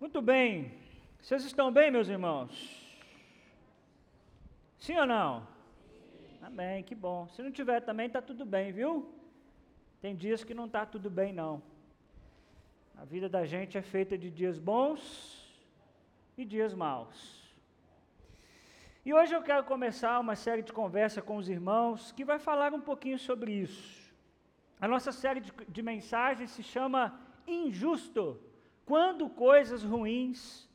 Muito bem. Vocês estão bem, meus irmãos? Sim ou não? Amém, que bom. Se não tiver também, está tudo bem, viu? Tem dias que não está tudo bem, não. A vida da gente é feita de dias bons e dias maus. E hoje eu quero começar uma série de conversa com os irmãos que vai falar um pouquinho sobre isso. A nossa série de, de mensagens se chama Injusto quando coisas ruins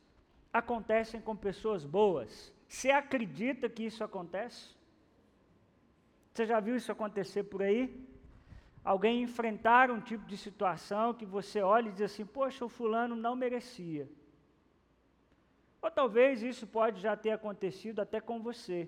acontecem com pessoas boas. Você acredita que isso acontece? Você já viu isso acontecer por aí? Alguém enfrentar um tipo de situação que você olha e diz assim: Poxa, o fulano não merecia. Ou talvez isso pode já ter acontecido até com você.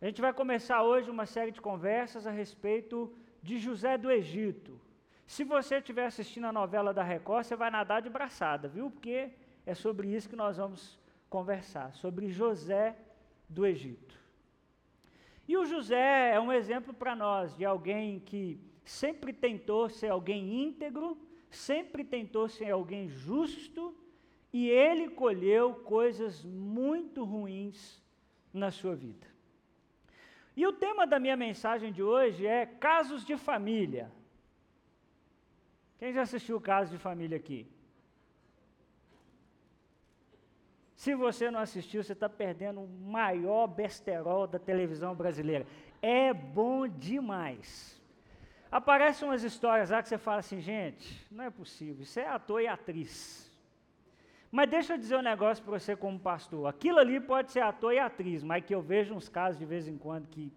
A gente vai começar hoje uma série de conversas a respeito de José do Egito. Se você estiver assistindo a novela da Record, você vai nadar de braçada, viu? Porque é sobre isso que nós vamos conversar, sobre José do Egito. E o José é um exemplo para nós de alguém que sempre tentou ser alguém íntegro, sempre tentou ser alguém justo, e ele colheu coisas muito ruins na sua vida. E o tema da minha mensagem de hoje é casos de família. Quem já assistiu o Caso de Família aqui? Se você não assistiu, você está perdendo o maior besterol da televisão brasileira. É bom demais. Aparecem umas histórias lá que você fala assim, gente, não é possível, isso é ator e atriz. Mas deixa eu dizer um negócio para você como pastor. Aquilo ali pode ser ator e atriz, mas que eu vejo uns casos de vez em quando que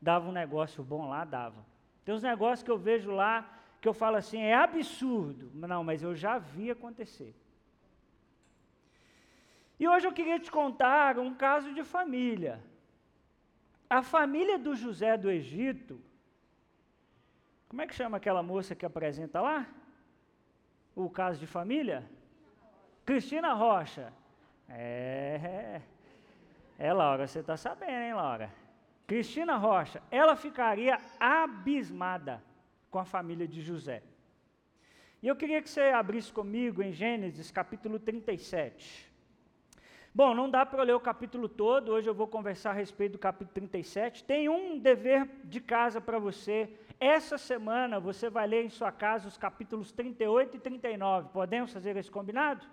dava um negócio bom lá, dava. Tem uns negócios que eu vejo lá que eu falo assim, é absurdo. Não, mas eu já vi acontecer. E hoje eu queria te contar um caso de família. A família do José do Egito, como é que chama aquela moça que apresenta lá? O caso de família? Cristina Rocha. É, é Laura, você está sabendo, hein, Laura? Cristina Rocha, ela ficaria abismada com a família de José. E eu queria que você abrisse comigo em Gênesis capítulo 37. Bom, não dá para ler o capítulo todo, hoje eu vou conversar a respeito do capítulo 37. Tem um dever de casa para você. Essa semana você vai ler em sua casa os capítulos 38 e 39. Podemos fazer esse combinado?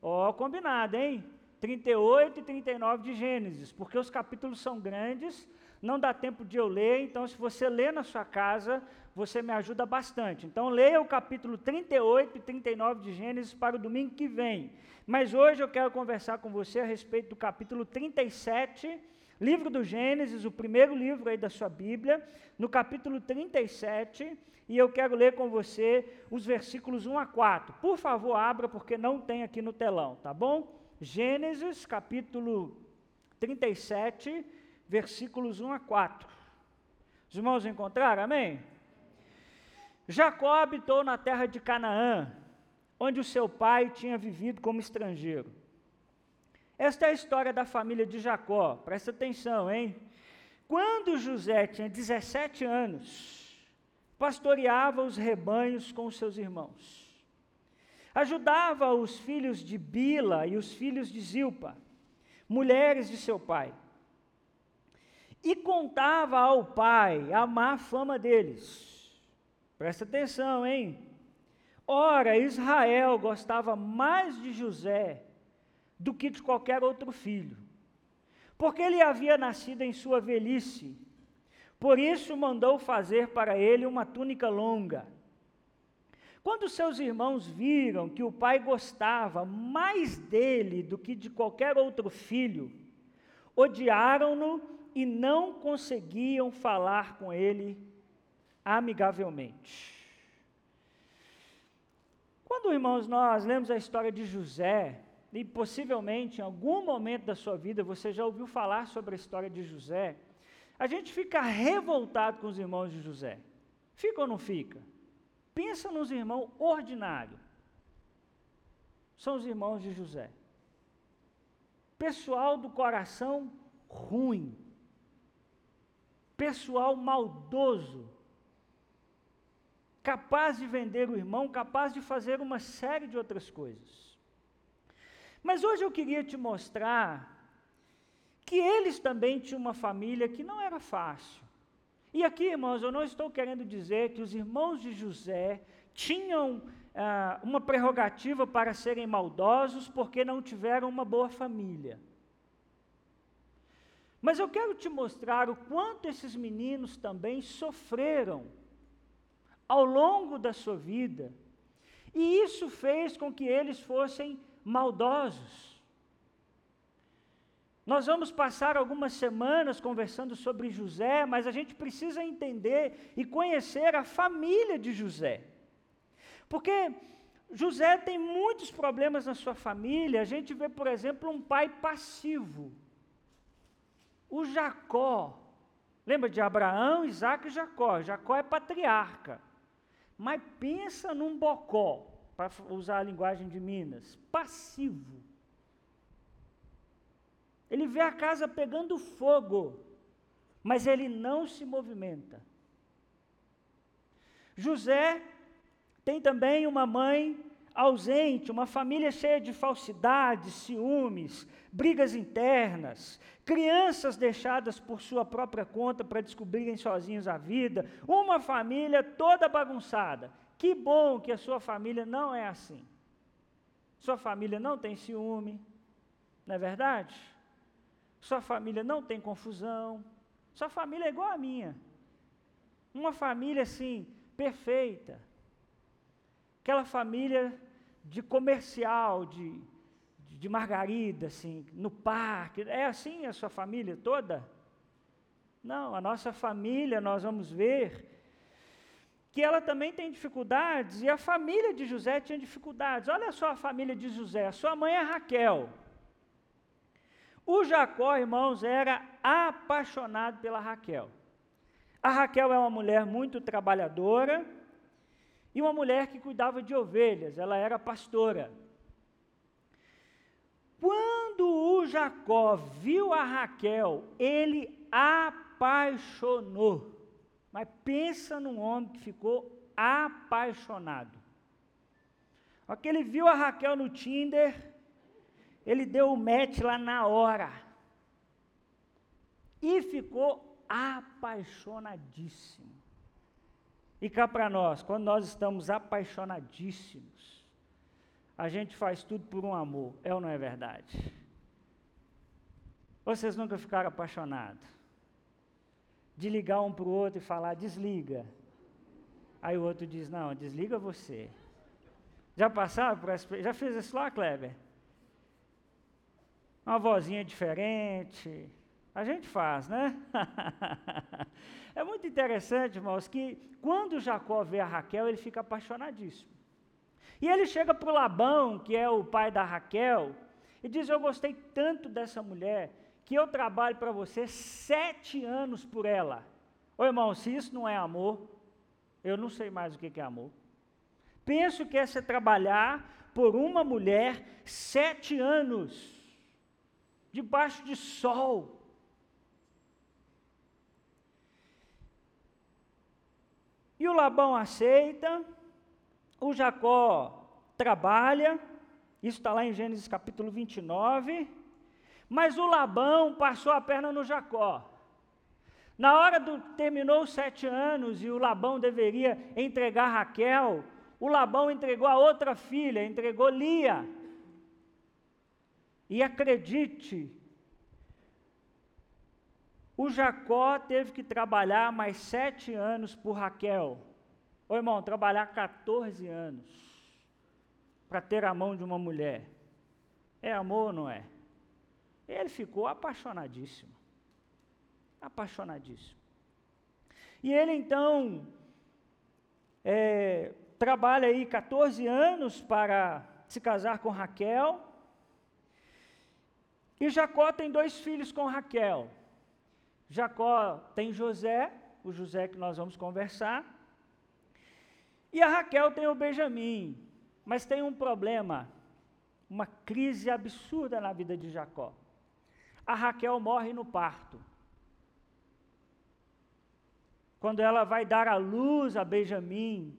Ó, oh, combinado, hein? 38 e 39 de Gênesis, porque os capítulos são grandes, não dá tempo de eu ler, então se você ler na sua casa, você me ajuda bastante. Então leia o capítulo 38 e 39 de Gênesis para o domingo que vem. Mas hoje eu quero conversar com você a respeito do capítulo 37, livro do Gênesis, o primeiro livro aí da sua Bíblia, no capítulo 37, e eu quero ler com você os versículos 1 a 4. Por favor, abra porque não tem aqui no telão, tá bom? Gênesis capítulo 37, versículos 1 a 4. Os irmãos encontraram? Amém? Jacó habitou na terra de Canaã, onde o seu pai tinha vivido como estrangeiro. Esta é a história da família de Jacó, presta atenção, hein? Quando José tinha 17 anos, pastoreava os rebanhos com seus irmãos. Ajudava os filhos de Bila e os filhos de Zilpa, mulheres de seu pai e contava ao pai a má fama deles. Presta atenção, hein? Ora, Israel gostava mais de José do que de qualquer outro filho, porque ele havia nascido em sua velhice. Por isso mandou fazer para ele uma túnica longa. Quando seus irmãos viram que o pai gostava mais dele do que de qualquer outro filho, odiaram-no e não conseguiam falar com ele amigavelmente. Quando, irmãos, nós lemos a história de José, e possivelmente em algum momento da sua vida você já ouviu falar sobre a história de José, a gente fica revoltado com os irmãos de José. Fica ou não fica? Pensa nos irmãos ordinários. São os irmãos de José. Pessoal do coração ruim pessoal maldoso, capaz de vender o irmão, capaz de fazer uma série de outras coisas. Mas hoje eu queria te mostrar que eles também tinham uma família que não era fácil. E aqui, irmãos, eu não estou querendo dizer que os irmãos de José tinham ah, uma prerrogativa para serem maldosos porque não tiveram uma boa família. Mas eu quero te mostrar o quanto esses meninos também sofreram ao longo da sua vida, e isso fez com que eles fossem maldosos. Nós vamos passar algumas semanas conversando sobre José, mas a gente precisa entender e conhecer a família de José. Porque José tem muitos problemas na sua família. A gente vê, por exemplo, um pai passivo. O Jacó. Lembra de Abraão, Isaac e Jacó? Jacó é patriarca. Mas pensa num bocó, para usar a linguagem de Minas, passivo. Ele vê a casa pegando fogo, mas ele não se movimenta. José tem também uma mãe ausente, uma família cheia de falsidades, ciúmes, brigas internas, crianças deixadas por sua própria conta para descobrirem sozinhos a vida, uma família toda bagunçada. Que bom que a sua família não é assim. Sua família não tem ciúme, não é verdade? Sua família não tem confusão. Sua família é igual à minha. Uma família assim, perfeita. Aquela família de comercial, de, de margarida, assim, no parque. É assim a sua família toda? Não, a nossa família, nós vamos ver que ela também tem dificuldades, e a família de José tinha dificuldades. Olha só a família de José, a sua mãe é Raquel. O Jacó, irmãos, era apaixonado pela Raquel. A Raquel é uma mulher muito trabalhadora e uma mulher que cuidava de ovelhas, ela era pastora. Quando o Jacó viu a Raquel, ele apaixonou. Mas pensa num homem que ficou apaixonado. Aquele viu a Raquel no Tinder, ele deu o match lá na hora. E ficou apaixonadíssimo. E cá para nós, quando nós estamos apaixonadíssimos, a gente faz tudo por um amor, é ou não é verdade? Vocês nunca ficaram apaixonados? De ligar um para o outro e falar, desliga. Aí o outro diz, não, desliga você. Já passaram por essa Já fez isso lá, Kleber? uma vozinha diferente. A gente faz, né? é muito interessante, irmãos, que quando Jacó vê a Raquel, ele fica apaixonadíssimo. E ele chega para Labão, que é o pai da Raquel, e diz: Eu gostei tanto dessa mulher que eu trabalho para você sete anos por ela. Ô irmão, se isso não é amor, eu não sei mais o que é amor. Penso que é você trabalhar por uma mulher sete anos debaixo de sol. E o Labão aceita, o Jacó trabalha, isso está lá em Gênesis capítulo 29, mas o Labão passou a perna no Jacó. Na hora do terminou os sete anos e o Labão deveria entregar Raquel, o Labão entregou a outra filha, entregou Lia. E acredite, o Jacó teve que trabalhar mais sete anos por Raquel. Ô irmão, trabalhar 14 anos para ter a mão de uma mulher. É amor ou não é? Ele ficou apaixonadíssimo. Apaixonadíssimo. E ele então é, trabalha aí 14 anos para se casar com Raquel. E Jacó tem dois filhos com Raquel. Jacó tem José, o José que nós vamos conversar. E a Raquel tem o Benjamim. Mas tem um problema, uma crise absurda na vida de Jacó. A Raquel morre no parto. Quando ela vai dar a luz a Benjamim,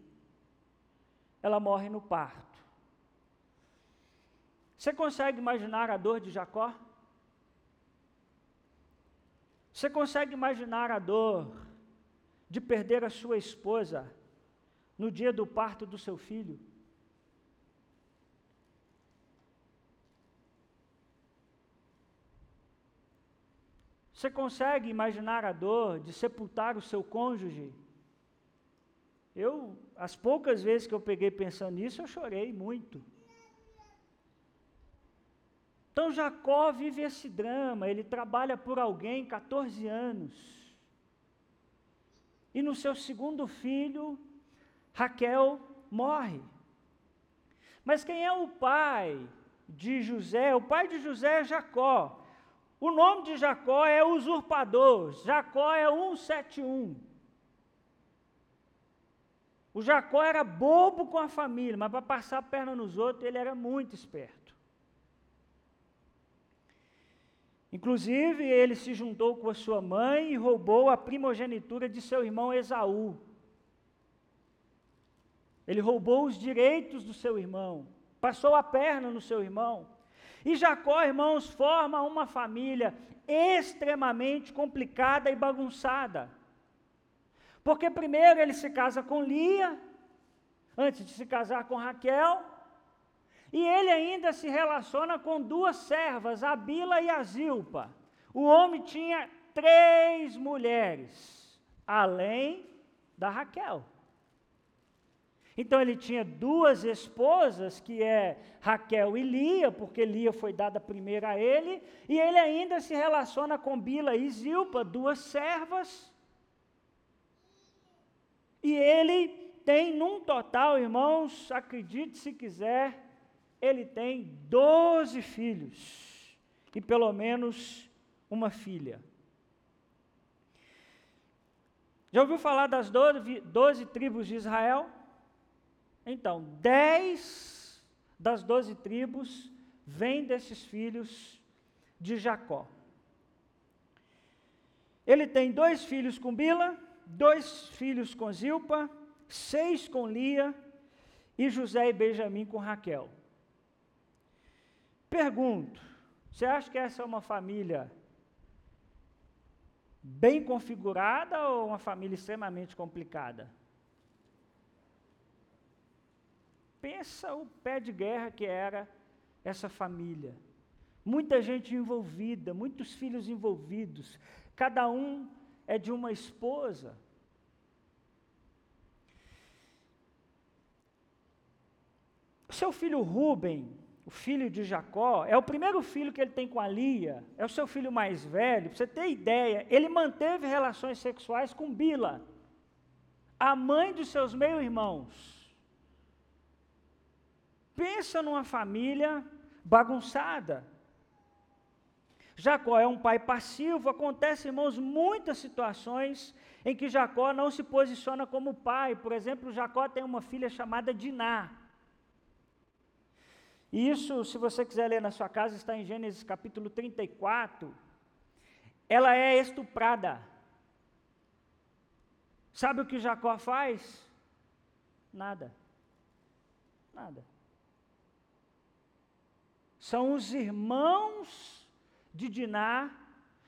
ela morre no parto. Você consegue imaginar a dor de Jacó? Você consegue imaginar a dor de perder a sua esposa no dia do parto do seu filho? Você consegue imaginar a dor de sepultar o seu cônjuge? Eu, as poucas vezes que eu peguei pensando nisso, eu chorei muito. Então Jacó vive esse drama, ele trabalha por alguém 14 anos. E no seu segundo filho, Raquel morre. Mas quem é o pai de José? O pai de José é Jacó. O nome de Jacó é usurpador. Jacó é 171. O Jacó era bobo com a família, mas para passar a perna nos outros, ele era muito esperto. Inclusive, ele se juntou com a sua mãe e roubou a primogenitura de seu irmão Esaú. Ele roubou os direitos do seu irmão, passou a perna no seu irmão. E Jacó, irmãos, forma uma família extremamente complicada e bagunçada. Porque primeiro ele se casa com Lia, antes de se casar com Raquel, e ele ainda se relaciona com duas servas, a Bila e a Zilpa. O homem tinha três mulheres, além da Raquel. Então ele tinha duas esposas, que é Raquel e Lia, porque Lia foi dada primeiro a ele, e ele ainda se relaciona com Bila e Zilpa, duas servas. E ele tem num total, irmãos, acredite se quiser, ele tem doze filhos e pelo menos uma filha. Já ouviu falar das doze tribos de Israel? Então, dez das doze tribos vêm desses filhos de Jacó. Ele tem dois filhos com Bila, dois filhos com Zilpa, seis com Lia e José e Benjamim com Raquel. Pergunto, você acha que essa é uma família bem configurada ou uma família extremamente complicada? Pensa o pé de guerra que era essa família. Muita gente envolvida, muitos filhos envolvidos, cada um é de uma esposa. Seu filho Rubem, o filho de Jacó, é o primeiro filho que ele tem com a Lia, é o seu filho mais velho. Para você ter ideia, ele manteve relações sexuais com Bila, a mãe dos seus meio-irmãos. Pensa numa família bagunçada. Jacó é um pai passivo, acontece, irmãos, muitas situações em que Jacó não se posiciona como pai. Por exemplo, Jacó tem uma filha chamada Diná. E isso, se você quiser ler na sua casa, está em Gênesis capítulo 34. Ela é estuprada. Sabe o que Jacó faz? Nada. Nada. São os irmãos de Diná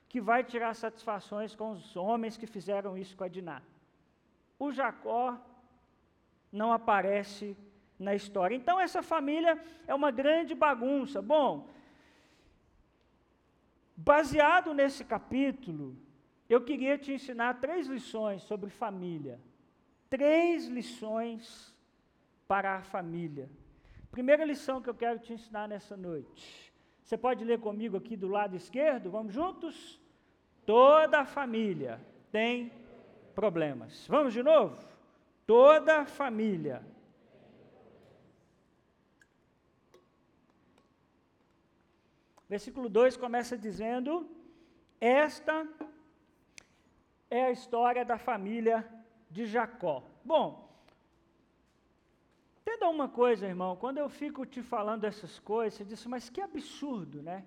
que vai tirar satisfações com os homens que fizeram isso com a Diná. O Jacó não aparece na história. Então essa família é uma grande bagunça. Bom, baseado nesse capítulo, eu queria te ensinar três lições sobre família. Três lições para a família. Primeira lição que eu quero te ensinar nessa noite. Você pode ler comigo aqui do lado esquerdo? Vamos juntos? Toda a família tem problemas. Vamos de novo? Toda família. Versículo 2 começa dizendo: Esta é a história da família de Jacó. Bom, Entenda uma coisa, irmão, quando eu fico te falando essas coisas, você diz, mas que absurdo, né?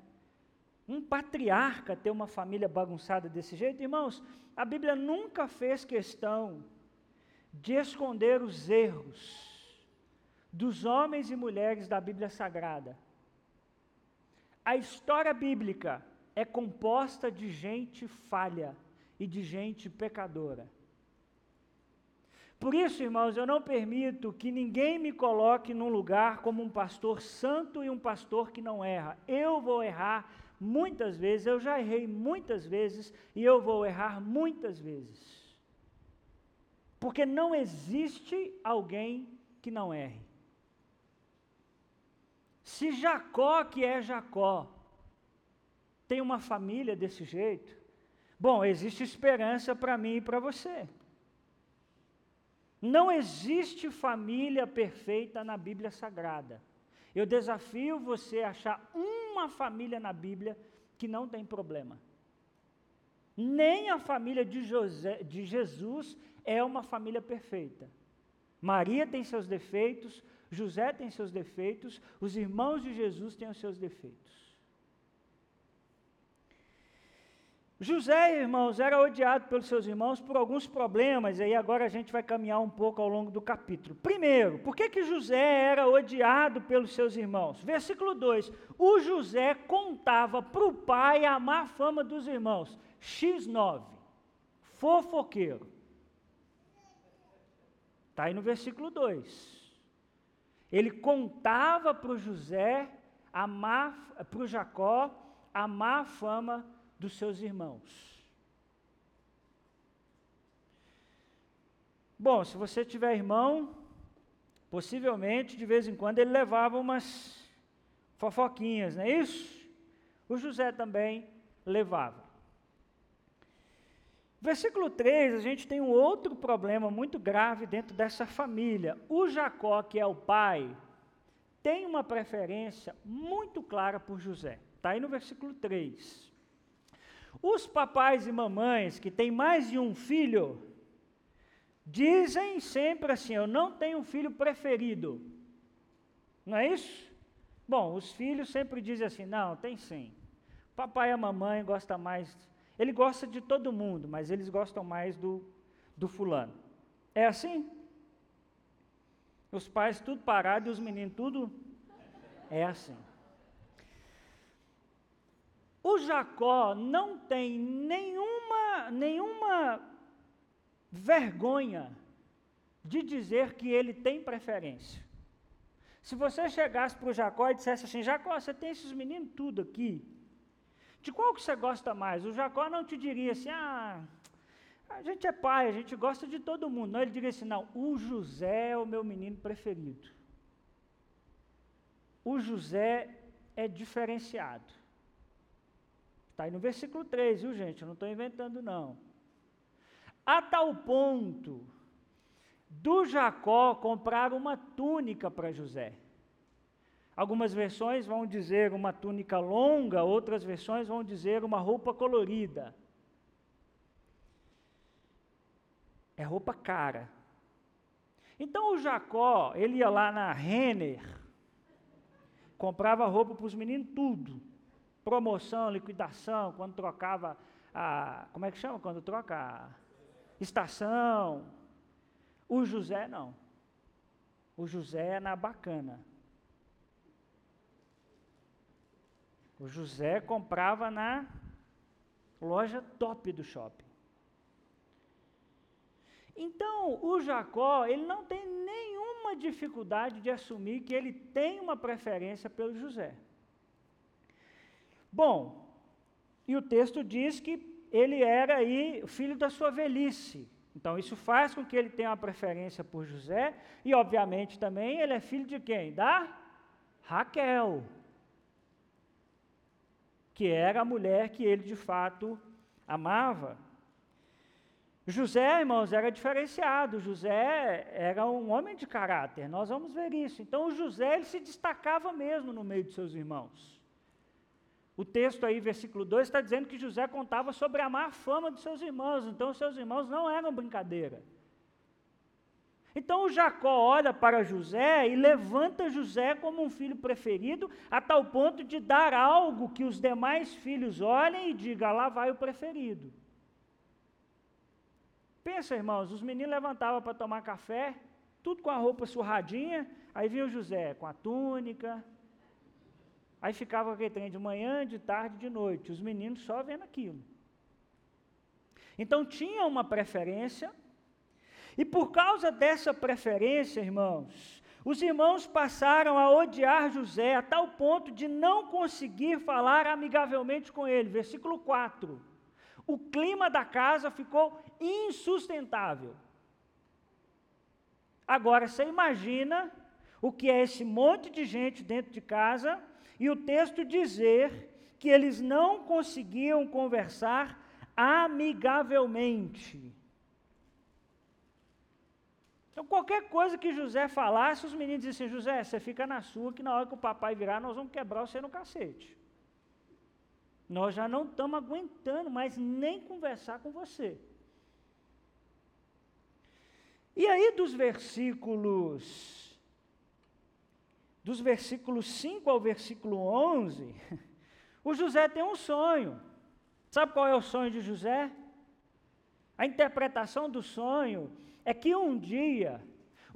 Um patriarca ter uma família bagunçada desse jeito, irmãos, a Bíblia nunca fez questão de esconder os erros dos homens e mulheres da Bíblia Sagrada. A história bíblica é composta de gente falha e de gente pecadora. Por isso, irmãos, eu não permito que ninguém me coloque num lugar como um pastor santo e um pastor que não erra. Eu vou errar muitas vezes, eu já errei muitas vezes e eu vou errar muitas vezes. Porque não existe alguém que não erre. Se Jacó, que é Jacó, tem uma família desse jeito, bom, existe esperança para mim e para você. Não existe família perfeita na Bíblia Sagrada. Eu desafio você a achar uma família na Bíblia que não tem problema. Nem a família de, José, de Jesus é uma família perfeita. Maria tem seus defeitos, José tem seus defeitos, os irmãos de Jesus têm os seus defeitos. José, irmãos, era odiado pelos seus irmãos por alguns problemas, e aí agora a gente vai caminhar um pouco ao longo do capítulo. Primeiro, por que, que José era odiado pelos seus irmãos? Versículo 2: O José contava para o pai a má fama dos irmãos. X9, fofoqueiro. Está aí no versículo 2. Ele contava para o José, para o Jacó, a má fama dos seus irmãos. Bom, se você tiver irmão, possivelmente de vez em quando ele levava umas fofoquinhas, não é isso? O José também levava. Versículo 3, a gente tem um outro problema muito grave dentro dessa família. O Jacó, que é o pai, tem uma preferência muito clara por José. Está aí no versículo 3. Os papais e mamães que têm mais de um filho, dizem sempre assim: Eu não tenho um filho preferido. Não é isso? Bom, os filhos sempre dizem assim: Não, tem sim. Papai e a mamãe gostam mais. Ele gosta de todo mundo, mas eles gostam mais do, do fulano. É assim? Os pais tudo parado e os meninos tudo. É assim. O Jacó não tem nenhuma, nenhuma vergonha de dizer que ele tem preferência. Se você chegasse para o Jacó e dissesse assim, Jacó, você tem esses meninos tudo aqui, de qual que você gosta mais? O Jacó não te diria assim, ah, a gente é pai, a gente gosta de todo mundo. Não, ele diria assim, não, o José é o meu menino preferido. O José é diferenciado. Está aí no versículo 3, viu gente? Eu não estou inventando, não. A tal ponto do Jacó comprar uma túnica para José. Algumas versões vão dizer uma túnica longa, outras versões vão dizer uma roupa colorida. É roupa cara. Então o Jacó, ele ia lá na Renner, comprava roupa para os meninos, tudo promoção, liquidação, quando trocava a. Como é que chama? Quando troca a estação. O José não. O José é na bacana. O José comprava na loja top do shopping. Então, o Jacó, ele não tem nenhuma dificuldade de assumir que ele tem uma preferência pelo José. Bom, e o texto diz que ele era aí filho da sua velhice. Então isso faz com que ele tenha uma preferência por José e obviamente também ele é filho de quem? Da Raquel. Que era a mulher que ele de fato amava. José, irmãos, era diferenciado. José era um homem de caráter. Nós vamos ver isso. Então, José ele se destacava mesmo no meio de seus irmãos. O texto aí, versículo 2, está dizendo que José contava sobre a má fama dos seus irmãos, então seus irmãos não eram brincadeira. Então o Jacó olha para José e levanta José como um filho preferido, a tal ponto de dar algo que os demais filhos olhem e digam: lá vai o preferido. Pensa, irmãos, os meninos levantavam para tomar café, tudo com a roupa surradinha, aí vinha o José com a túnica, Aí ficava aquele trem de manhã, de tarde, de noite, os meninos só vendo aquilo. Então tinha uma preferência, e por causa dessa preferência, irmãos, os irmãos passaram a odiar José a tal ponto de não conseguir falar amigavelmente com ele. Versículo 4. O clima da casa ficou insustentável. Agora você imagina o que é esse monte de gente dentro de casa e o texto dizer que eles não conseguiam conversar amigavelmente. Então, qualquer coisa que José falasse, os meninos diziam assim: José, você fica na sua, que na hora que o papai virar, nós vamos quebrar você no cacete. Nós já não estamos aguentando mais nem conversar com você. E aí, dos versículos, dos versículos 5 ao versículo 11, o José tem um sonho. Sabe qual é o sonho de José? A interpretação do sonho é que um dia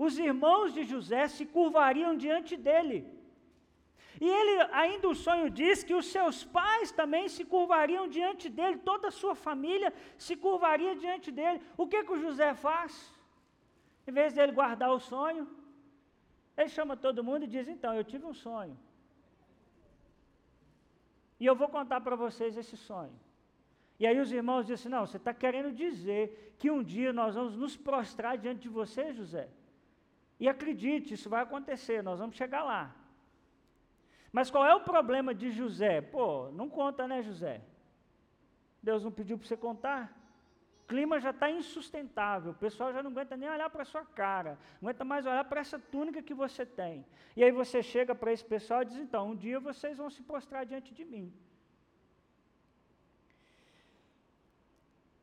os irmãos de José se curvariam diante dele. E ele, ainda o sonho diz que os seus pais também se curvariam diante dele, toda a sua família se curvaria diante dele. O que, que o José faz? Em vez dele guardar o sonho, ele chama todo mundo e diz: Então, eu tive um sonho. E eu vou contar para vocês esse sonho. E aí os irmãos assim, não, você está querendo dizer que um dia nós vamos nos prostrar diante de você, José. E acredite, isso vai acontecer, nós vamos chegar lá. Mas qual é o problema de José? Pô, não conta, né, José? Deus não pediu para você contar? O clima já está insustentável, o pessoal já não aguenta nem olhar para a sua cara, não aguenta mais olhar para essa túnica que você tem. E aí você chega para esse pessoal e diz: então, um dia vocês vão se prostrar diante de mim.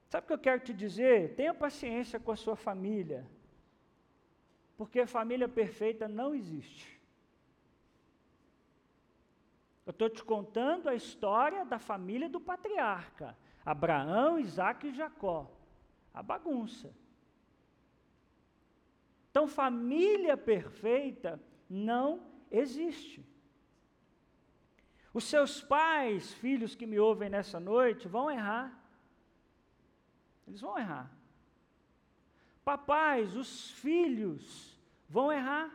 Sabe o que eu quero te dizer? Tenha paciência com a sua família, porque família perfeita não existe. Eu estou te contando a história da família do patriarca, Abraão, Isaac e Jacó. A bagunça. Então, família perfeita não existe. Os seus pais, filhos que me ouvem nessa noite, vão errar. Eles vão errar. Papais, os filhos vão errar.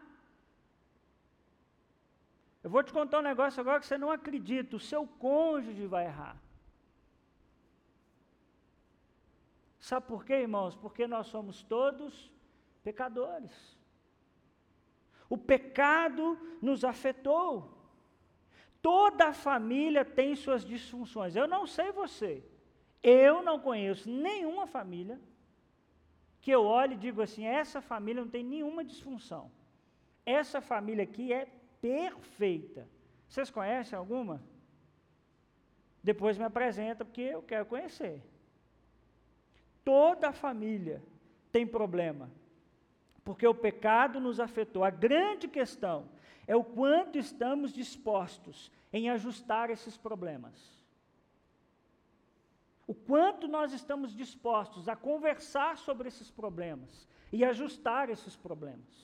Eu vou te contar um negócio agora que você não acredita: o seu cônjuge vai errar. Sabe por quê, irmãos? Porque nós somos todos pecadores. O pecado nos afetou. Toda a família tem suas disfunções. Eu não sei você. Eu não conheço nenhuma família que eu olhe e digo assim: essa família não tem nenhuma disfunção. Essa família aqui é perfeita. Vocês conhecem alguma? Depois me apresenta, porque eu quero conhecer. Toda família tem problema, porque o pecado nos afetou. A grande questão é o quanto estamos dispostos em ajustar esses problemas o quanto nós estamos dispostos a conversar sobre esses problemas e ajustar esses problemas.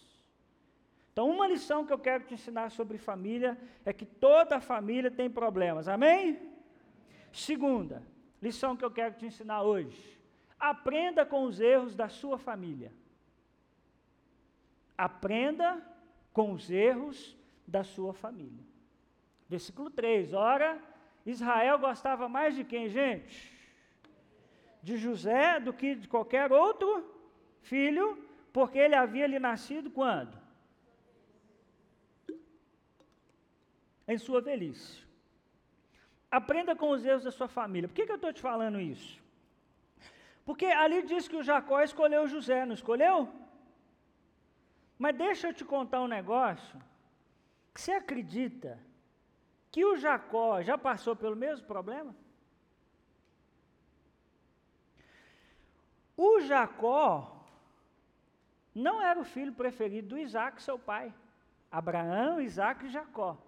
Então, uma lição que eu quero te ensinar sobre família é que toda família tem problemas, amém? Segunda, lição que eu quero te ensinar hoje: aprenda com os erros da sua família. Aprenda com os erros da sua família. Versículo 3: Ora, Israel gostava mais de quem, gente? De José do que de qualquer outro filho, porque ele havia lhe nascido quando? Em sua velhice. Aprenda com os erros da sua família. Por que, que eu estou te falando isso? Porque ali diz que o Jacó escolheu José, não escolheu? Mas deixa eu te contar um negócio. Que você acredita que o Jacó já passou pelo mesmo problema? O Jacó não era o filho preferido do Isaac, seu pai. Abraão, Isaac e Jacó.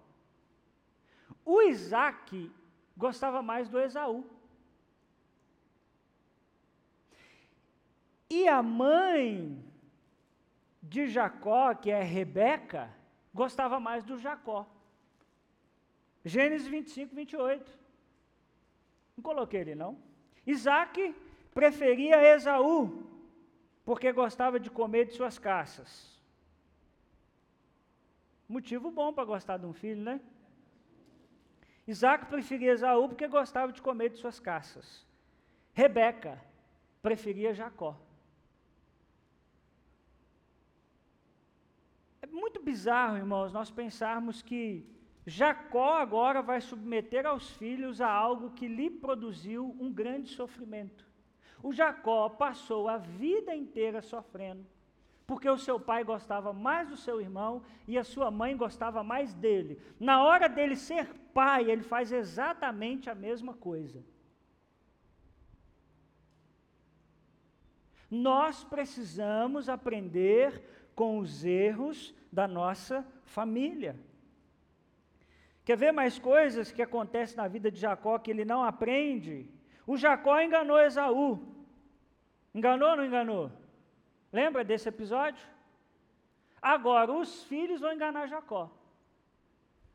O Isaac gostava mais do Esaú. E a mãe de Jacó, que é Rebeca, gostava mais do Jacó. Gênesis 25, 28. Não coloquei ele, não. Isaac preferia Esaú, porque gostava de comer de suas caças. Motivo bom para gostar de um filho, né? Isaac preferia Esaú porque gostava de comer de suas caças. Rebeca preferia Jacó. É muito bizarro, irmãos, nós pensarmos que Jacó agora vai submeter aos filhos a algo que lhe produziu um grande sofrimento. O Jacó passou a vida inteira sofrendo, porque o seu pai gostava mais do seu irmão e a sua mãe gostava mais dele. Na hora dele ser pai, ele faz exatamente a mesma coisa. Nós precisamos aprender com os erros da nossa família. Quer ver mais coisas que acontecem na vida de Jacó que ele não aprende? O Jacó enganou Esaú. Enganou ou não enganou? Lembra desse episódio? Agora, os filhos vão enganar Jacó.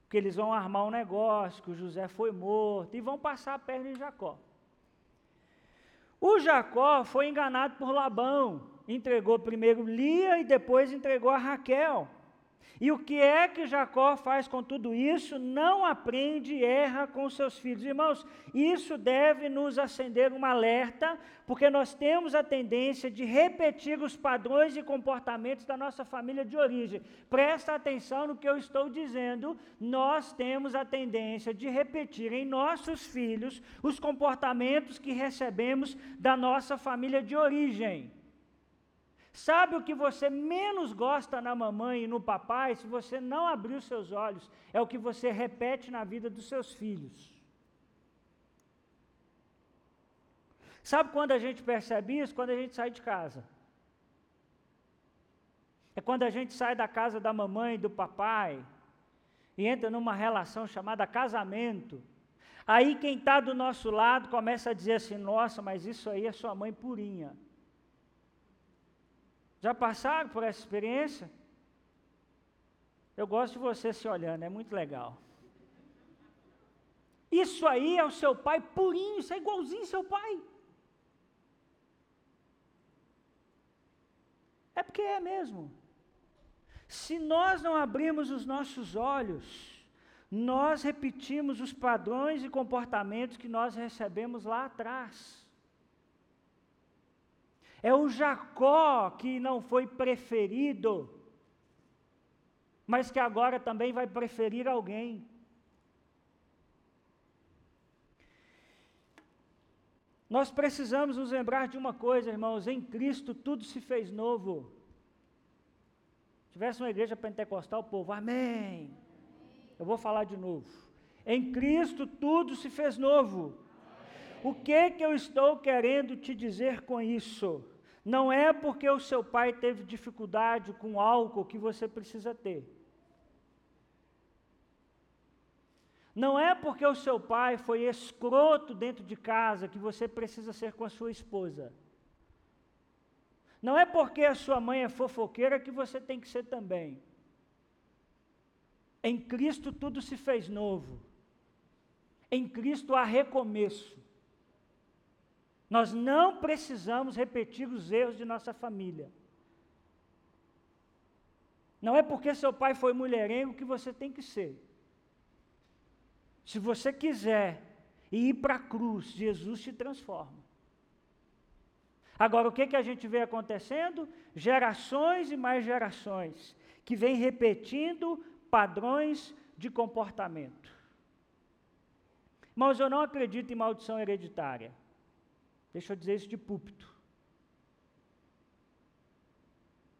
Porque eles vão armar um negócio, que o José foi morto, e vão passar a perna em Jacó. O Jacó foi enganado por Labão. Entregou primeiro Lia e depois entregou a Raquel. E o que é que Jacó faz com tudo isso? Não aprende e erra com seus filhos. Irmãos, isso deve nos acender um alerta, porque nós temos a tendência de repetir os padrões e comportamentos da nossa família de origem. Presta atenção no que eu estou dizendo. Nós temos a tendência de repetir em nossos filhos os comportamentos que recebemos da nossa família de origem. Sabe o que você menos gosta na mamãe e no papai, se você não abrir os seus olhos, é o que você repete na vida dos seus filhos. Sabe quando a gente percebe isso? Quando a gente sai de casa. É quando a gente sai da casa da mamãe e do papai e entra numa relação chamada casamento. Aí quem está do nosso lado começa a dizer assim: nossa, mas isso aí é sua mãe purinha. Já passaram por essa experiência? Eu gosto de você se olhando, é muito legal. Isso aí é o seu pai purinho, isso é igualzinho seu pai. É porque é mesmo. Se nós não abrirmos os nossos olhos, nós repetimos os padrões e comportamentos que nós recebemos lá atrás. É o Jacó que não foi preferido, mas que agora também vai preferir alguém. Nós precisamos nos lembrar de uma coisa, irmãos: em Cristo tudo se fez novo. Se tivesse uma igreja pentecostal, o povo, amém. Eu vou falar de novo. Em Cristo tudo se fez novo. O que que eu estou querendo te dizer com isso? Não é porque o seu pai teve dificuldade com álcool que você precisa ter. Não é porque o seu pai foi escroto dentro de casa que você precisa ser com a sua esposa. Não é porque a sua mãe é fofoqueira que você tem que ser também. Em Cristo tudo se fez novo. Em Cristo há recomeço. Nós não precisamos repetir os erros de nossa família. Não é porque seu pai foi mulherengo que você tem que ser. Se você quiser ir para a cruz, Jesus te transforma. Agora, o que, que a gente vê acontecendo? Gerações e mais gerações que vêm repetindo padrões de comportamento. Mas eu não acredito em maldição hereditária. Deixa eu dizer isso de púlpito.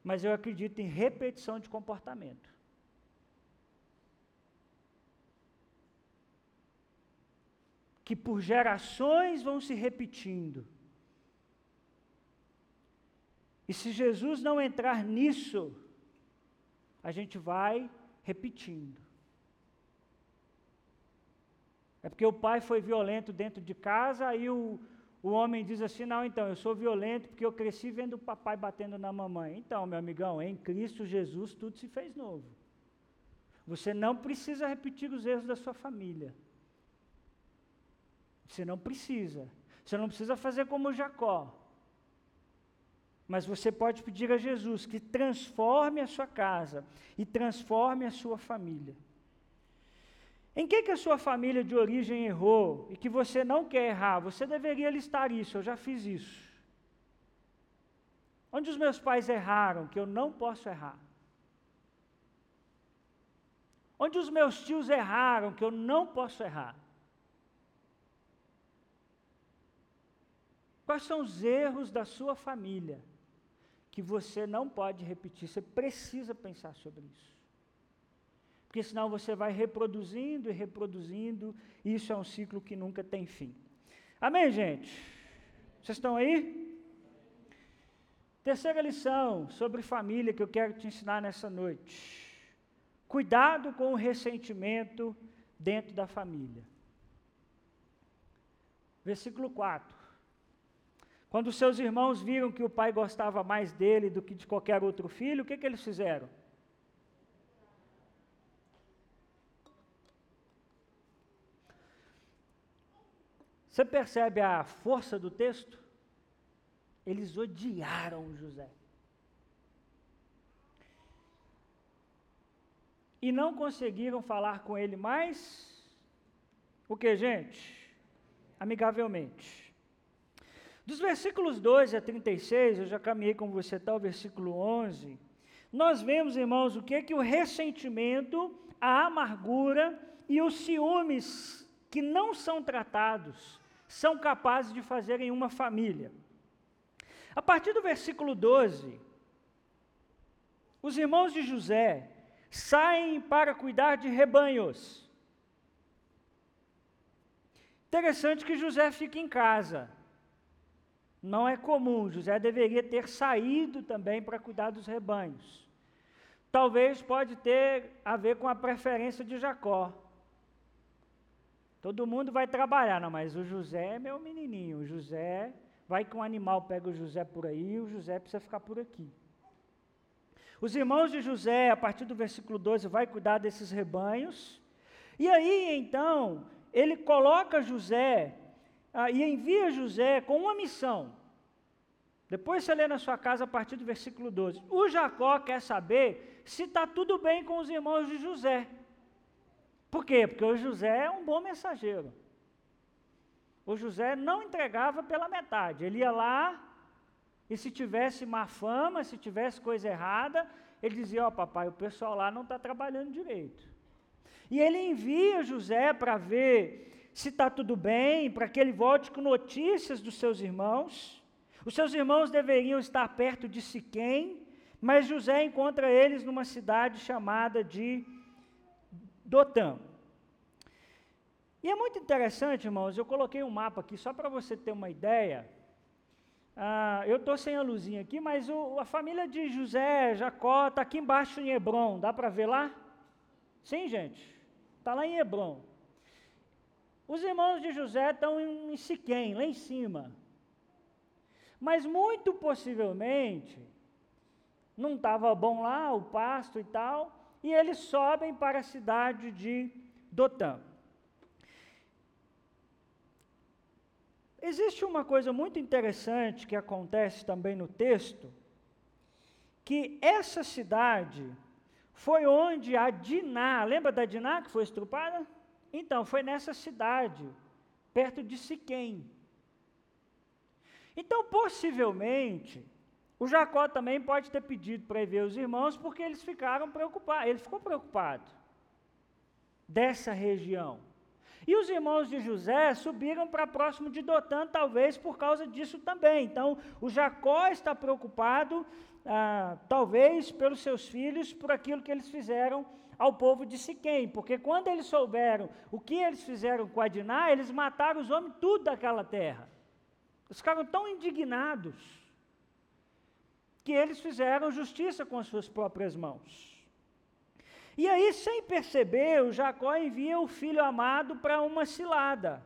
Mas eu acredito em repetição de comportamento. Que por gerações vão se repetindo. E se Jesus não entrar nisso, a gente vai repetindo. É porque o pai foi violento dentro de casa, aí o, o homem diz assim: não, então, eu sou violento porque eu cresci vendo o papai batendo na mamãe. Então, meu amigão, em Cristo Jesus tudo se fez novo. Você não precisa repetir os erros da sua família. Você não precisa. Você não precisa fazer como Jacó. Mas você pode pedir a Jesus que transforme a sua casa e transforme a sua família. Em que, que a sua família de origem errou e que você não quer errar? Você deveria listar isso, eu já fiz isso. Onde os meus pais erraram, que eu não posso errar? Onde os meus tios erraram, que eu não posso errar? Quais são os erros da sua família que você não pode repetir? Você precisa pensar sobre isso. Porque senão você vai reproduzindo e reproduzindo, e isso é um ciclo que nunca tem fim. Amém, gente? Vocês estão aí? Terceira lição sobre família que eu quero te ensinar nessa noite. Cuidado com o ressentimento dentro da família. Versículo 4. Quando seus irmãos viram que o pai gostava mais dele do que de qualquer outro filho, o que, que eles fizeram? Você percebe a força do texto? Eles odiaram José. E não conseguiram falar com ele mais. O que, gente? Amigavelmente. Dos versículos 12 a 36, eu já caminhei com você até o versículo 11. Nós vemos, irmãos, o que é que o ressentimento, a amargura e os ciúmes que não são tratados são capazes de fazer em uma família. A partir do versículo 12, os irmãos de José saem para cuidar de rebanhos. Interessante que José fica em casa. Não é comum, José deveria ter saído também para cuidar dos rebanhos. Talvez pode ter a ver com a preferência de Jacó. Todo mundo vai trabalhar, não, mas o José é meu menininho. O José vai que um animal pega o José por aí, o José precisa ficar por aqui. Os irmãos de José, a partir do versículo 12, vai cuidar desses rebanhos. E aí, então, ele coloca José ah, e envia José com uma missão. Depois você lê na sua casa a partir do versículo 12. O Jacó quer saber se está tudo bem com os irmãos de José. Por quê? Porque o José é um bom mensageiro. O José não entregava pela metade. Ele ia lá e se tivesse má fama, se tivesse coisa errada, ele dizia: Ó, oh, papai, o pessoal lá não está trabalhando direito. E ele envia José para ver se está tudo bem, para que ele volte com notícias dos seus irmãos. Os seus irmãos deveriam estar perto de Siquém, mas José encontra eles numa cidade chamada de Dotã. E é muito interessante, irmãos, eu coloquei um mapa aqui só para você ter uma ideia. Ah, eu estou sem a luzinha aqui, mas o, a família de José, Jacó, está aqui embaixo em Hebron. Dá para ver lá? Sim, gente. Está lá em Hebron. Os irmãos de José estão em Siquém, lá em cima. Mas muito possivelmente, não estava bom lá o pasto e tal, e eles sobem para a cidade de Dotã. Existe uma coisa muito interessante que acontece também no texto, que essa cidade foi onde a Diná, lembra da Diná que foi estrupada? Então, foi nessa cidade, perto de Siquém. Então, possivelmente, o Jacó também pode ter pedido para ver os irmãos, porque eles ficaram preocupados, ele ficou preocupado dessa região. E os irmãos de José subiram para próximo de Dotã, talvez por causa disso também. Então, o Jacó está preocupado, ah, talvez pelos seus filhos, por aquilo que eles fizeram ao povo de Siquém, porque quando eles souberam o que eles fizeram com Adiná, eles mataram os homens tudo daquela terra. Eles ficaram tão indignados que eles fizeram justiça com as suas próprias mãos. E aí, sem perceber, o Jacó envia o filho amado para uma cilada.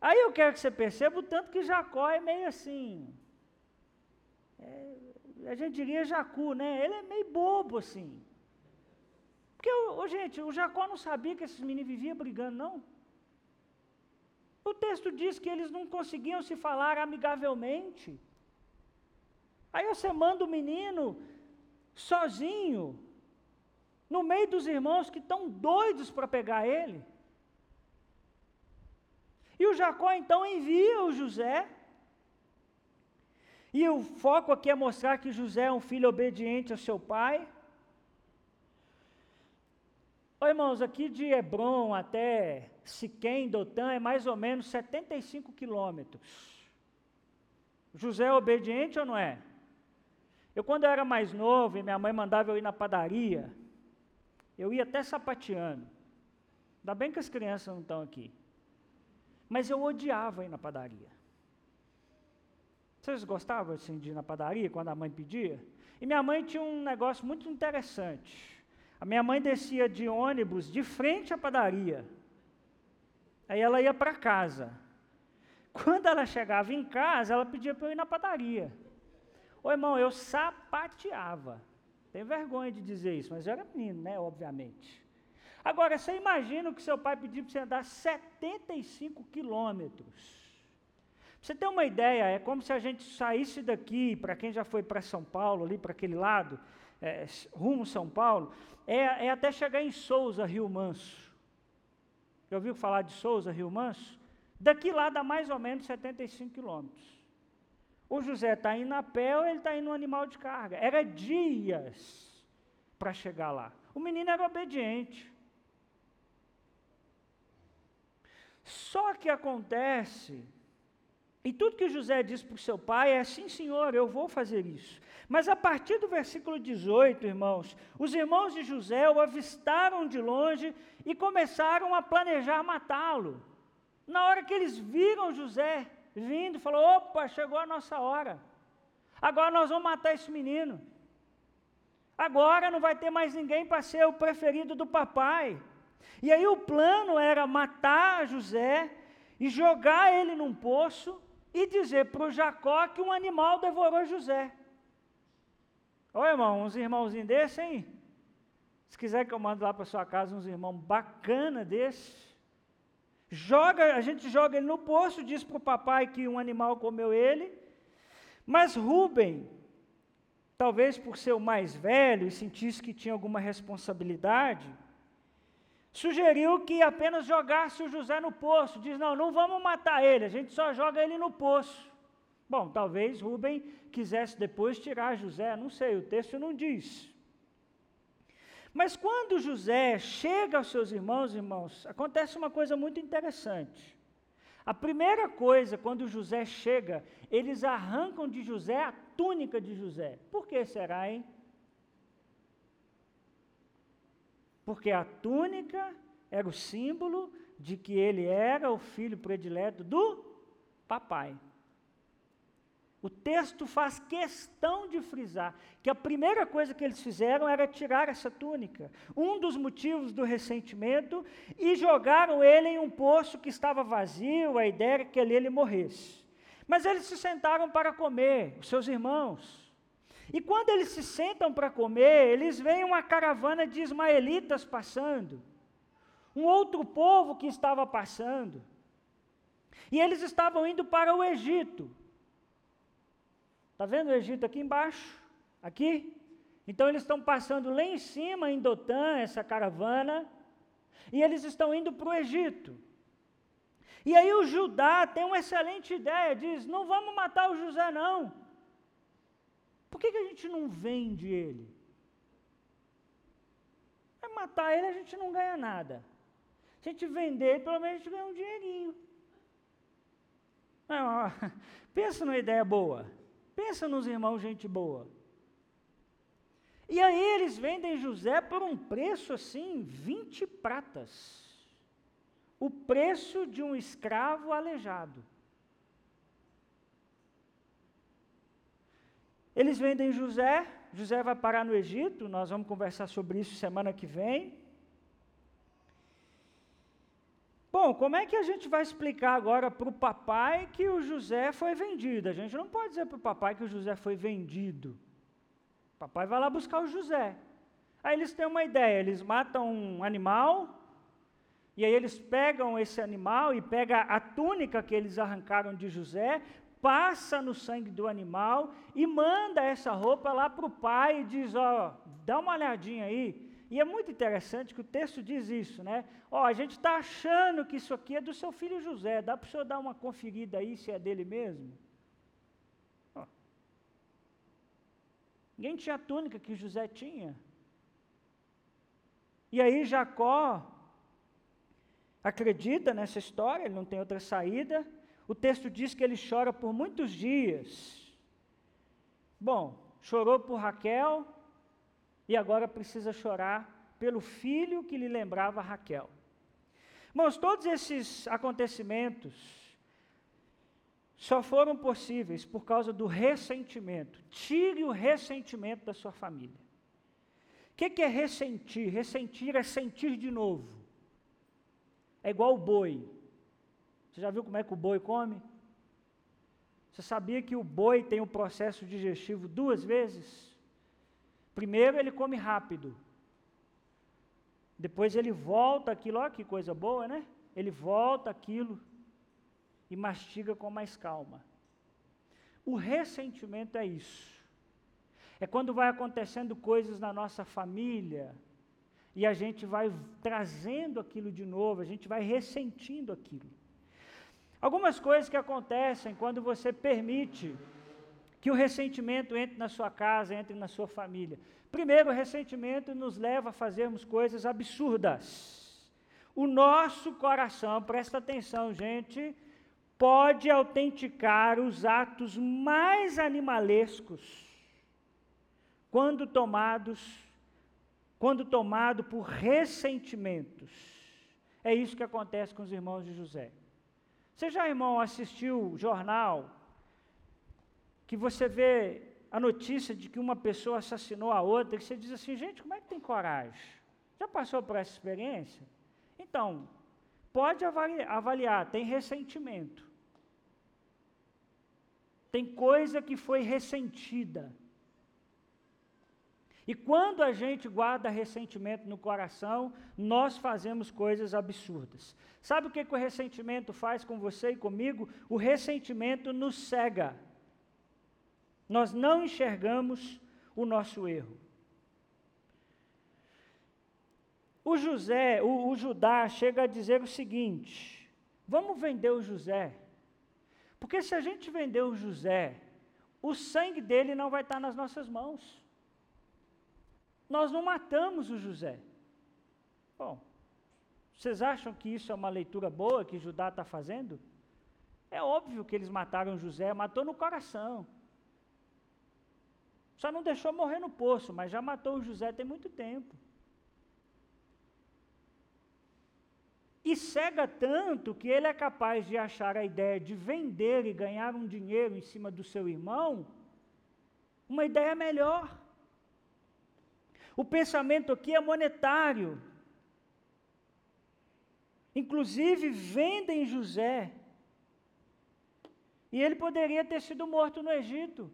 Aí eu quero que você perceba o tanto que Jacó é meio assim. É, a gente diria Jacu, né? Ele é meio bobo assim. Porque, oh, gente, o Jacó não sabia que esses meninos viviam brigando, não. O texto diz que eles não conseguiam se falar amigavelmente. Aí você manda o menino sozinho, no meio dos irmãos que estão doidos para pegar ele. E o Jacó então envia o José. E o foco aqui é mostrar que José é um filho obediente ao seu pai. Ô, irmãos, aqui de Hebron até Siquém, Dotã, é mais ou menos 75 quilômetros. José é obediente ou não é? Eu, quando eu era mais novo e minha mãe mandava eu ir na padaria, eu ia até sapateando. Ainda bem que as crianças não estão aqui. Mas eu odiava ir na padaria. Vocês gostavam assim, de ir na padaria quando a mãe pedia? E minha mãe tinha um negócio muito interessante. A minha mãe descia de ônibus de frente à padaria. Aí ela ia para casa. Quando ela chegava em casa, ela pedia para eu ir na padaria. Ô irmão, eu sapateava. Tenho vergonha de dizer isso, mas eu era menino, né? Obviamente. Agora, você imagina que seu pai pediu para você andar 75 quilômetros. Você tem uma ideia, é como se a gente saísse daqui, para quem já foi para São Paulo, ali para aquele lado, é, rumo São Paulo, é, é até chegar em Souza, Rio Manso. Já ouviu falar de Souza, Rio Manso? Daqui lá dá mais ou menos 75 quilômetros. O José está indo a pé ou ele está indo no animal de carga. Era dias para chegar lá. O menino era obediente. Só que acontece, e tudo que José diz para o seu pai é: sim, senhor, eu vou fazer isso. Mas a partir do versículo 18, irmãos, os irmãos de José o avistaram de longe e começaram a planejar matá-lo. Na hora que eles viram José vindo, falou: opa, chegou a nossa hora. Agora nós vamos matar esse menino. Agora não vai ter mais ninguém para ser o preferido do papai. E aí o plano era matar José e jogar ele num poço e dizer para o Jacó que um animal devorou José. Ô irmão, uns irmãozinhos desses, hein? Se quiser que eu mando lá para sua casa uns irmãos bacana desses, joga, a gente joga ele no poço, diz para o papai que um animal comeu ele, mas Rubem, talvez por ser o mais velho e sentisse que tinha alguma responsabilidade, sugeriu que apenas jogasse o José no poço. Diz: não, não vamos matar ele, a gente só joga ele no poço. Bom, talvez Rubem quisesse depois tirar José, não sei, o texto não diz. Mas quando José chega aos seus irmãos, irmãos, acontece uma coisa muito interessante. A primeira coisa, quando José chega, eles arrancam de José a túnica de José. Por que será, hein? Porque a túnica era o símbolo de que ele era o filho predileto do papai. O texto faz questão de frisar que a primeira coisa que eles fizeram era tirar essa túnica, um dos motivos do ressentimento, e jogaram ele em um poço que estava vazio, a ideia era que ali ele morresse. Mas eles se sentaram para comer, os seus irmãos. E quando eles se sentam para comer, eles veem uma caravana de ismaelitas passando, um outro povo que estava passando. E eles estavam indo para o Egito. Está vendo o Egito aqui embaixo? Aqui? Então eles estão passando lá em cima, em Dotã, essa caravana, e eles estão indo para o Egito. E aí o Judá tem uma excelente ideia, diz: não vamos matar o José, não. Por que, que a gente não vende ele? É matar ele, a gente não ganha nada. Se a gente vender pelo menos a gente ganha um dinheirinho. Pensa numa ideia boa. Pensa nos irmãos, gente boa. E aí eles vendem José por um preço assim, 20 pratas. O preço de um escravo aleijado. Eles vendem José, José vai parar no Egito, nós vamos conversar sobre isso semana que vem. Bom, como é que a gente vai explicar agora para o papai que o José foi vendido? A gente não pode dizer para o papai que o José foi vendido. O papai vai lá buscar o José. Aí eles têm uma ideia, eles matam um animal, e aí eles pegam esse animal e pega a túnica que eles arrancaram de José, passa no sangue do animal e manda essa roupa lá para o pai e diz, ó, dá uma olhadinha aí. E é muito interessante que o texto diz isso, né? Ó, a gente está achando que isso aqui é do seu filho José, dá para o senhor dar uma conferida aí se é dele mesmo? Ó. Ninguém tinha a túnica que José tinha. E aí Jacó acredita nessa história, ele não tem outra saída. O texto diz que ele chora por muitos dias. Bom, chorou por Raquel e agora precisa chorar pelo filho que lhe lembrava Raquel. Irmãos, todos esses acontecimentos só foram possíveis por causa do ressentimento. Tire o ressentimento da sua família. O que, é ressentir? Ressentir é sentir de novo. É igual o boi. Você já viu como é que o boi come? Você sabia que o boi tem o um processo digestivo duas vezes? Primeiro ele come rápido. Depois ele volta aquilo, olha que coisa boa, né? Ele volta aquilo e mastiga com mais calma. O ressentimento é isso. É quando vai acontecendo coisas na nossa família, e a gente vai trazendo aquilo de novo, a gente vai ressentindo aquilo. Algumas coisas que acontecem quando você permite que o ressentimento entre na sua casa, entre na sua família. Primeiro, o ressentimento nos leva a fazermos coisas absurdas. O nosso coração, presta atenção, gente, pode autenticar os atos mais animalescos quando tomados quando tomado por ressentimentos. É isso que acontece com os irmãos de José. Você já, irmão, assistiu jornal que você vê a notícia de que uma pessoa assassinou a outra, e você diz assim, gente, como é que tem coragem? Já passou por essa experiência? Então, pode avaliar, avaliar tem ressentimento. Tem coisa que foi ressentida. E quando a gente guarda ressentimento no coração, nós fazemos coisas absurdas. Sabe o que, que o ressentimento faz com você e comigo? O ressentimento nos cega. Nós não enxergamos o nosso erro. O José, o, o Judá chega a dizer o seguinte: vamos vender o José. Porque se a gente vender o José, o sangue dele não vai estar nas nossas mãos. Nós não matamos o José. Bom, vocês acham que isso é uma leitura boa que Judá está fazendo? É óbvio que eles mataram José, matou no coração. Só não deixou morrer no poço, mas já matou o José tem muito tempo. E cega tanto que ele é capaz de achar a ideia de vender e ganhar um dinheiro em cima do seu irmão uma ideia melhor. O pensamento aqui é monetário. Inclusive, vendem José. E ele poderia ter sido morto no Egito.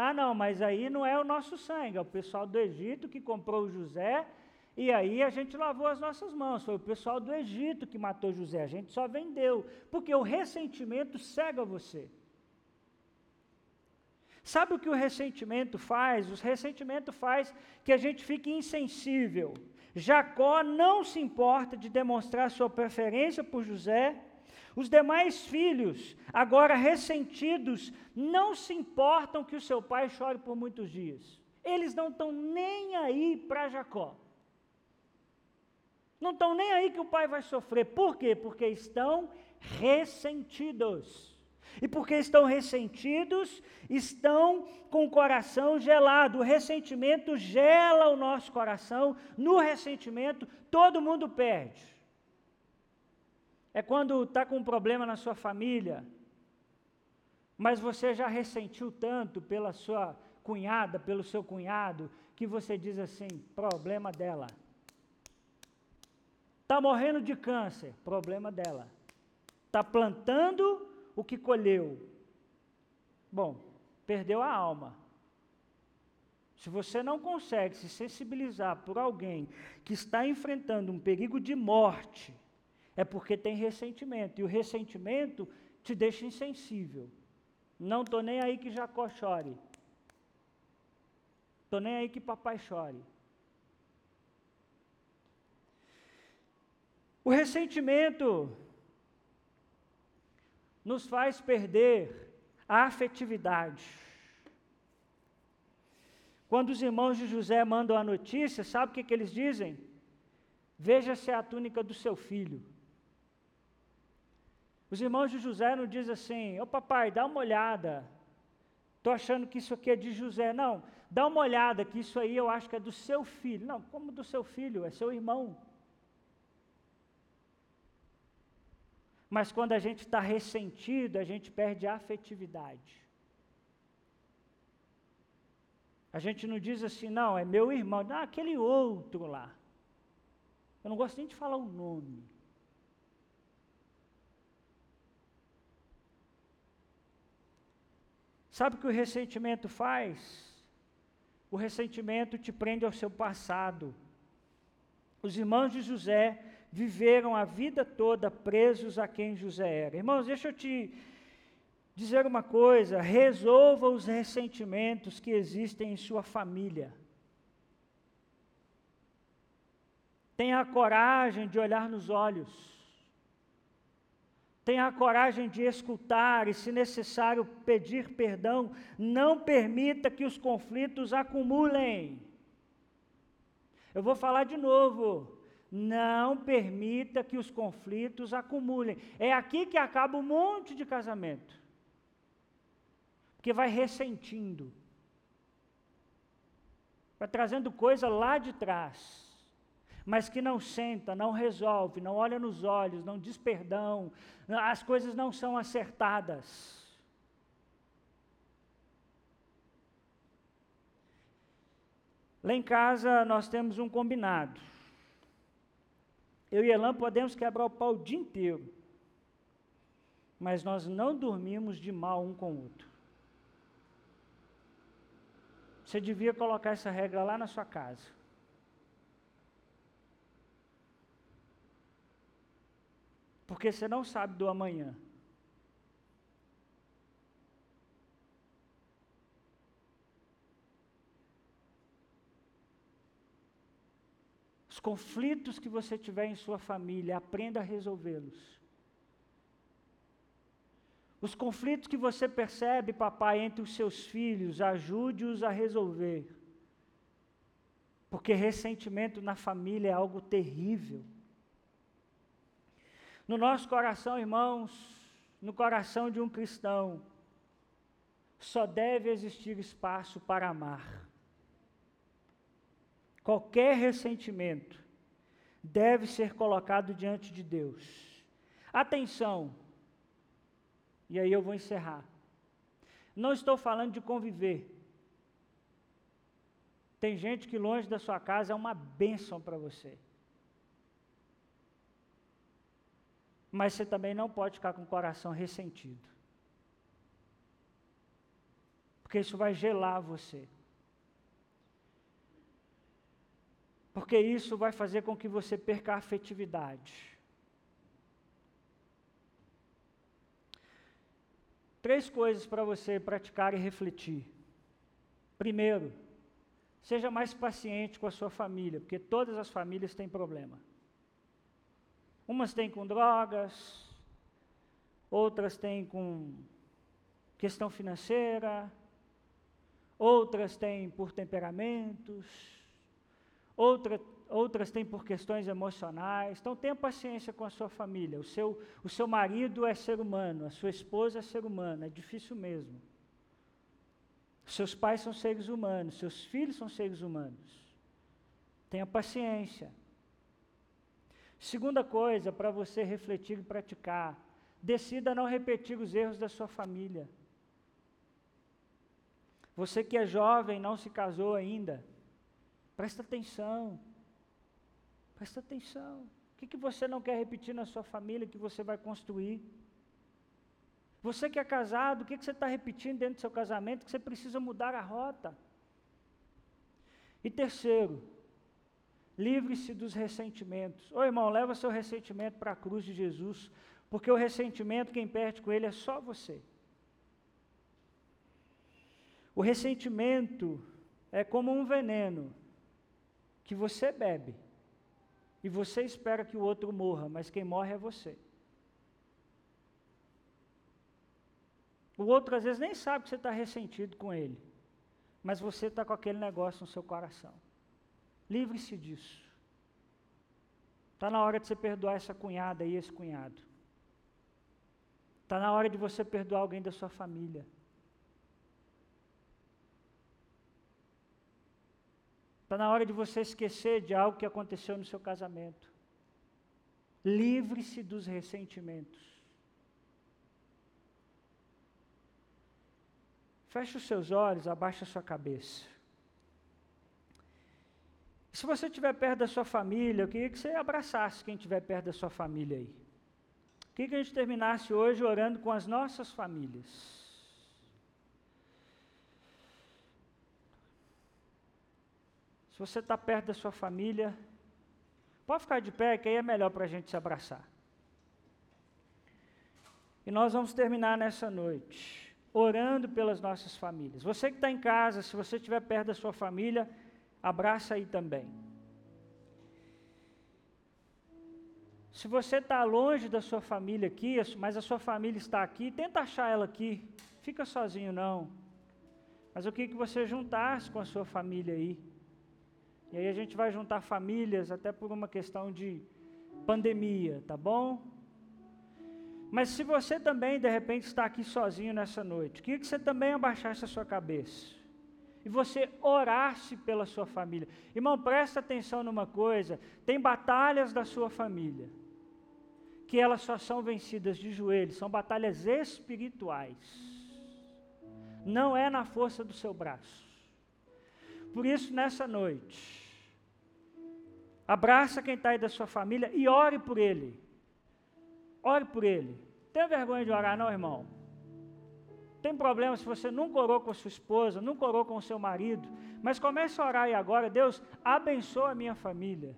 Ah, não, mas aí não é o nosso sangue, é o pessoal do Egito que comprou José, e aí a gente lavou as nossas mãos. Foi o pessoal do Egito que matou José, a gente só vendeu, porque o ressentimento cega você. Sabe o que o ressentimento faz? O ressentimento faz que a gente fique insensível. Jacó não se importa de demonstrar sua preferência por José. Os demais filhos, agora ressentidos, não se importam que o seu pai chore por muitos dias. Eles não estão nem aí para Jacó. Não estão nem aí que o pai vai sofrer. Por quê? Porque estão ressentidos. E porque estão ressentidos, estão com o coração gelado. O ressentimento gela o nosso coração. No ressentimento, todo mundo perde. É quando está com um problema na sua família, mas você já ressentiu tanto pela sua cunhada, pelo seu cunhado, que você diz assim: problema dela. Está morrendo de câncer, problema dela. Está plantando o que colheu? Bom, perdeu a alma. Se você não consegue se sensibilizar por alguém que está enfrentando um perigo de morte, é porque tem ressentimento. E o ressentimento te deixa insensível. Não estou nem aí que Jacó chore. Estou nem aí que papai chore. O ressentimento nos faz perder a afetividade. Quando os irmãos de José mandam a notícia, sabe o que, que eles dizem? Veja se é a túnica do seu filho. Os irmãos de José não dizem assim, ô papai, dá uma olhada. Estou achando que isso aqui é de José. Não, dá uma olhada, que isso aí eu acho que é do seu filho. Não, como do seu filho? É seu irmão. Mas quando a gente está ressentido, a gente perde a afetividade. A gente não diz assim, não, é meu irmão, não, aquele outro lá. Eu não gosto nem de falar o nome. Sabe o que o ressentimento faz? O ressentimento te prende ao seu passado. Os irmãos de José viveram a vida toda presos a quem José era. Irmãos, deixa eu te dizer uma coisa: resolva os ressentimentos que existem em sua família. Tenha a coragem de olhar nos olhos. Tenha a coragem de escutar e, se necessário, pedir perdão. Não permita que os conflitos acumulem. Eu vou falar de novo. Não permita que os conflitos acumulem. É aqui que acaba um monte de casamento. Porque vai ressentindo. Vai trazendo coisa lá de trás. Mas que não senta, não resolve, não olha nos olhos, não diz perdão. As coisas não são acertadas. Lá em casa nós temos um combinado. Eu e Elan podemos quebrar o pau o dia inteiro, mas nós não dormimos de mal um com o outro. Você devia colocar essa regra lá na sua casa. Porque você não sabe do amanhã. Os conflitos que você tiver em sua família, aprenda a resolvê-los. Os conflitos que você percebe, papai, entre os seus filhos, ajude-os a resolver. Porque ressentimento na família é algo terrível. No nosso coração, irmãos, no coração de um cristão, só deve existir espaço para amar. Qualquer ressentimento deve ser colocado diante de Deus. Atenção, e aí eu vou encerrar. Não estou falando de conviver. Tem gente que longe da sua casa é uma bênção para você. Mas você também não pode ficar com o coração ressentido. Porque isso vai gelar você. porque isso vai fazer com que você perca a afetividade. Três coisas para você praticar e refletir. Primeiro, seja mais paciente com a sua família, porque todas as famílias têm problema. Umas têm com drogas, outras têm com questão financeira, outras têm por temperamentos, outra, outras têm por questões emocionais. Então tenha paciência com a sua família. O seu, o seu marido é ser humano, a sua esposa é ser humana, é difícil mesmo. Seus pais são seres humanos, seus filhos são seres humanos. Tenha paciência. Segunda coisa para você refletir e praticar: decida não repetir os erros da sua família. Você que é jovem, não se casou ainda, Presta atenção. Presta atenção. O que, que você não quer repetir na sua família que você vai construir? Você que é casado, o que, que você está repetindo dentro do seu casamento que você precisa mudar a rota? E terceiro, livre-se dos ressentimentos. Ô irmão, leva seu ressentimento para a cruz de Jesus, porque o ressentimento, quem perde com ele é só você. O ressentimento é como um veneno que você bebe e você espera que o outro morra, mas quem morre é você. O outro às vezes nem sabe que você está ressentido com ele, mas você está com aquele negócio no seu coração. Livre-se disso. Está na hora de você perdoar essa cunhada e esse cunhado. Está na hora de você perdoar alguém da sua família. Está na hora de você esquecer de algo que aconteceu no seu casamento. Livre-se dos ressentimentos. Feche os seus olhos, abaixe a sua cabeça. Se você estiver perto da sua família, eu queria que você abraçasse quem estiver perto da sua família aí. Queria que a gente terminasse hoje orando com as nossas famílias. Se você está perto da sua família, pode ficar de pé, que aí é melhor para a gente se abraçar. E nós vamos terminar nessa noite, orando pelas nossas famílias. Você que está em casa, se você estiver perto da sua família, abraça aí também. Se você está longe da sua família aqui, mas a sua família está aqui, tenta achar ela aqui. Fica sozinho não. Mas eu queria que você juntasse com a sua família aí. E aí a gente vai juntar famílias até por uma questão de pandemia, tá bom? Mas se você também de repente está aqui sozinho nessa noite, queria que você também abaixasse a sua cabeça e você orasse pela sua família. Irmão, presta atenção numa coisa: tem batalhas da sua família que elas só são vencidas de joelhos, são batalhas espirituais. Não é na força do seu braço. Por isso, nessa noite, Abraça quem está aí da sua família e ore por ele. Ore por ele. Tem vergonha de orar, não, irmão? Tem problema se você nunca orou com a sua esposa, nunca orou com o seu marido, mas comece a orar aí agora. Deus, abençoa a minha família.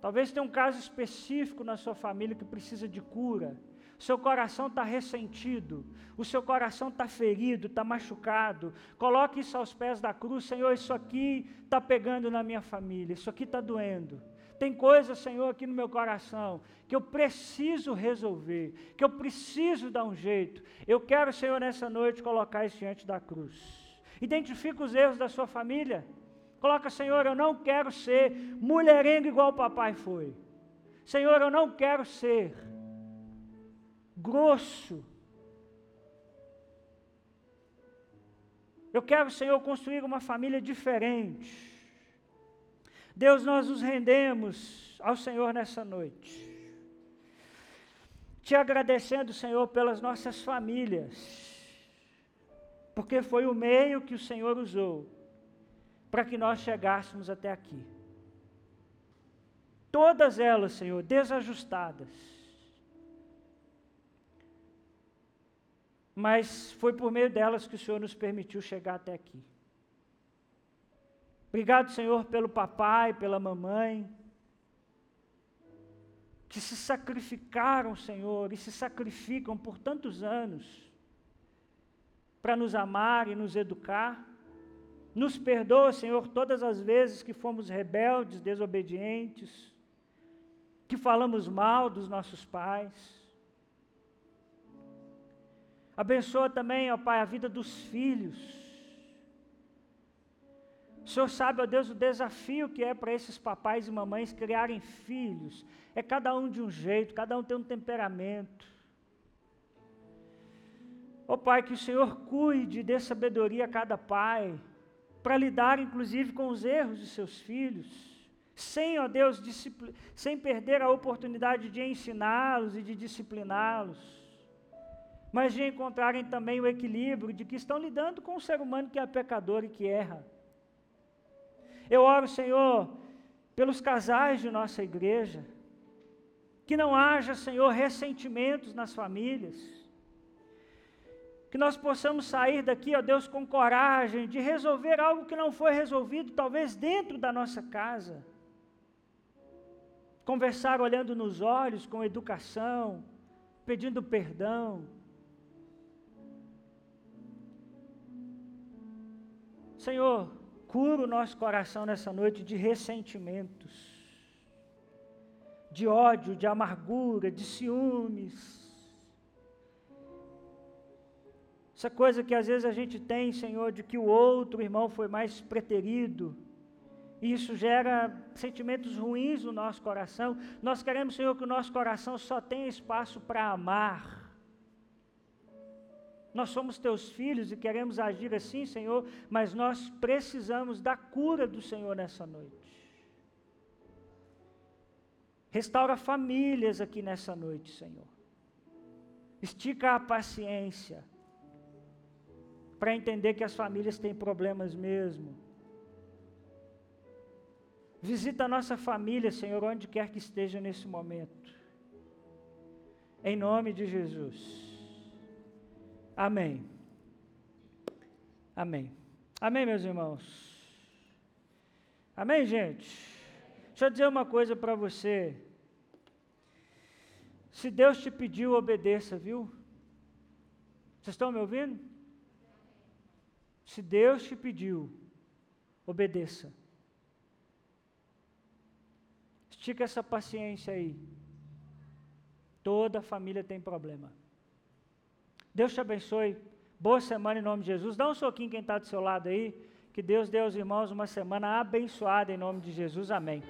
Talvez tenha um caso específico na sua família que precisa de cura seu coração está ressentido, o seu coração está ferido, está machucado, coloque isso aos pés da cruz, Senhor, isso aqui está pegando na minha família, isso aqui está doendo. Tem coisas, Senhor, aqui no meu coração que eu preciso resolver, que eu preciso dar um jeito. Eu quero, Senhor, nessa noite colocar isso diante da cruz. Identifica os erros da sua família. Coloca, Senhor, eu não quero ser mulherengo igual o papai foi. Senhor, eu não quero ser grosso. Eu quero, Senhor, construir uma família diferente. Deus, nós nos rendemos ao Senhor nessa noite. Te agradecendo, Senhor, pelas nossas famílias, porque foi o meio que o Senhor usou para que nós chegássemos até aqui. Todas elas, Senhor, desajustadas mas foi por meio delas que o Senhor nos permitiu chegar até aqui. Obrigado, Senhor, pelo papai, pela mamãe, que se sacrificaram, Senhor, e se sacrificam por tantos anos para nos amar e nos educar. Nos perdoa, Senhor, todas as vezes que fomos rebeldes, desobedientes, que falamos mal dos nossos pais. Abençoa também, ó Pai, a vida dos filhos. O Senhor sabe, ó Deus, o desafio que é para esses papais e mamães criarem filhos. É cada um de um jeito, cada um tem um temperamento. Ó Pai, que o Senhor cuide, dê sabedoria a cada pai, para lidar inclusive com os erros de seus filhos sem, ó Deus, sem perder a oportunidade de ensiná-los e de discipliná-los mas de encontrarem também o equilíbrio de que estão lidando com um ser humano que é pecador e que erra. Eu oro, Senhor, pelos casais de nossa igreja, que não haja, Senhor, ressentimentos nas famílias, Que nós possamos sair daqui, ó Deus, com coragem de resolver algo que não foi resolvido, talvez dentro da nossa casa. Conversar olhando nos olhos, com educação, pedindo perdão. Senhor, cura o nosso coração nessa noite de ressentimentos, de ódio, de amargura, de ciúmes Essa coisa que às vezes a gente tem, Senhor, de que o outro irmão foi mais preterido. E isso gera sentimentos ruins no nosso coração. Nós queremos, Senhor, que o nosso coração só tenha espaço para amar. Nós somos teus filhos e queremos agir assim, Senhor, mas nós precisamos da cura do Senhor nessa noite. Restaura famílias aqui nessa noite, Senhor. Estica a paciência para entender que as famílias têm problemas mesmo. Visita a nossa família, Senhor, onde quer que esteja nesse momento. Em nome de Jesus. Amém. Amém. Amém, meus irmãos. Amém, gente? Deixa eu dizer uma coisa para você. Se Deus te pediu, obedeça, viu? Vocês estão me ouvindo? Se Deus te pediu, obedeça. Estica essa paciência aí. Toda família tem problema. Deus te abençoe. Boa semana em nome de Jesus. Dá um soquinho quem está do seu lado aí. Que Deus dê aos irmãos uma semana abençoada em nome de Jesus. Amém.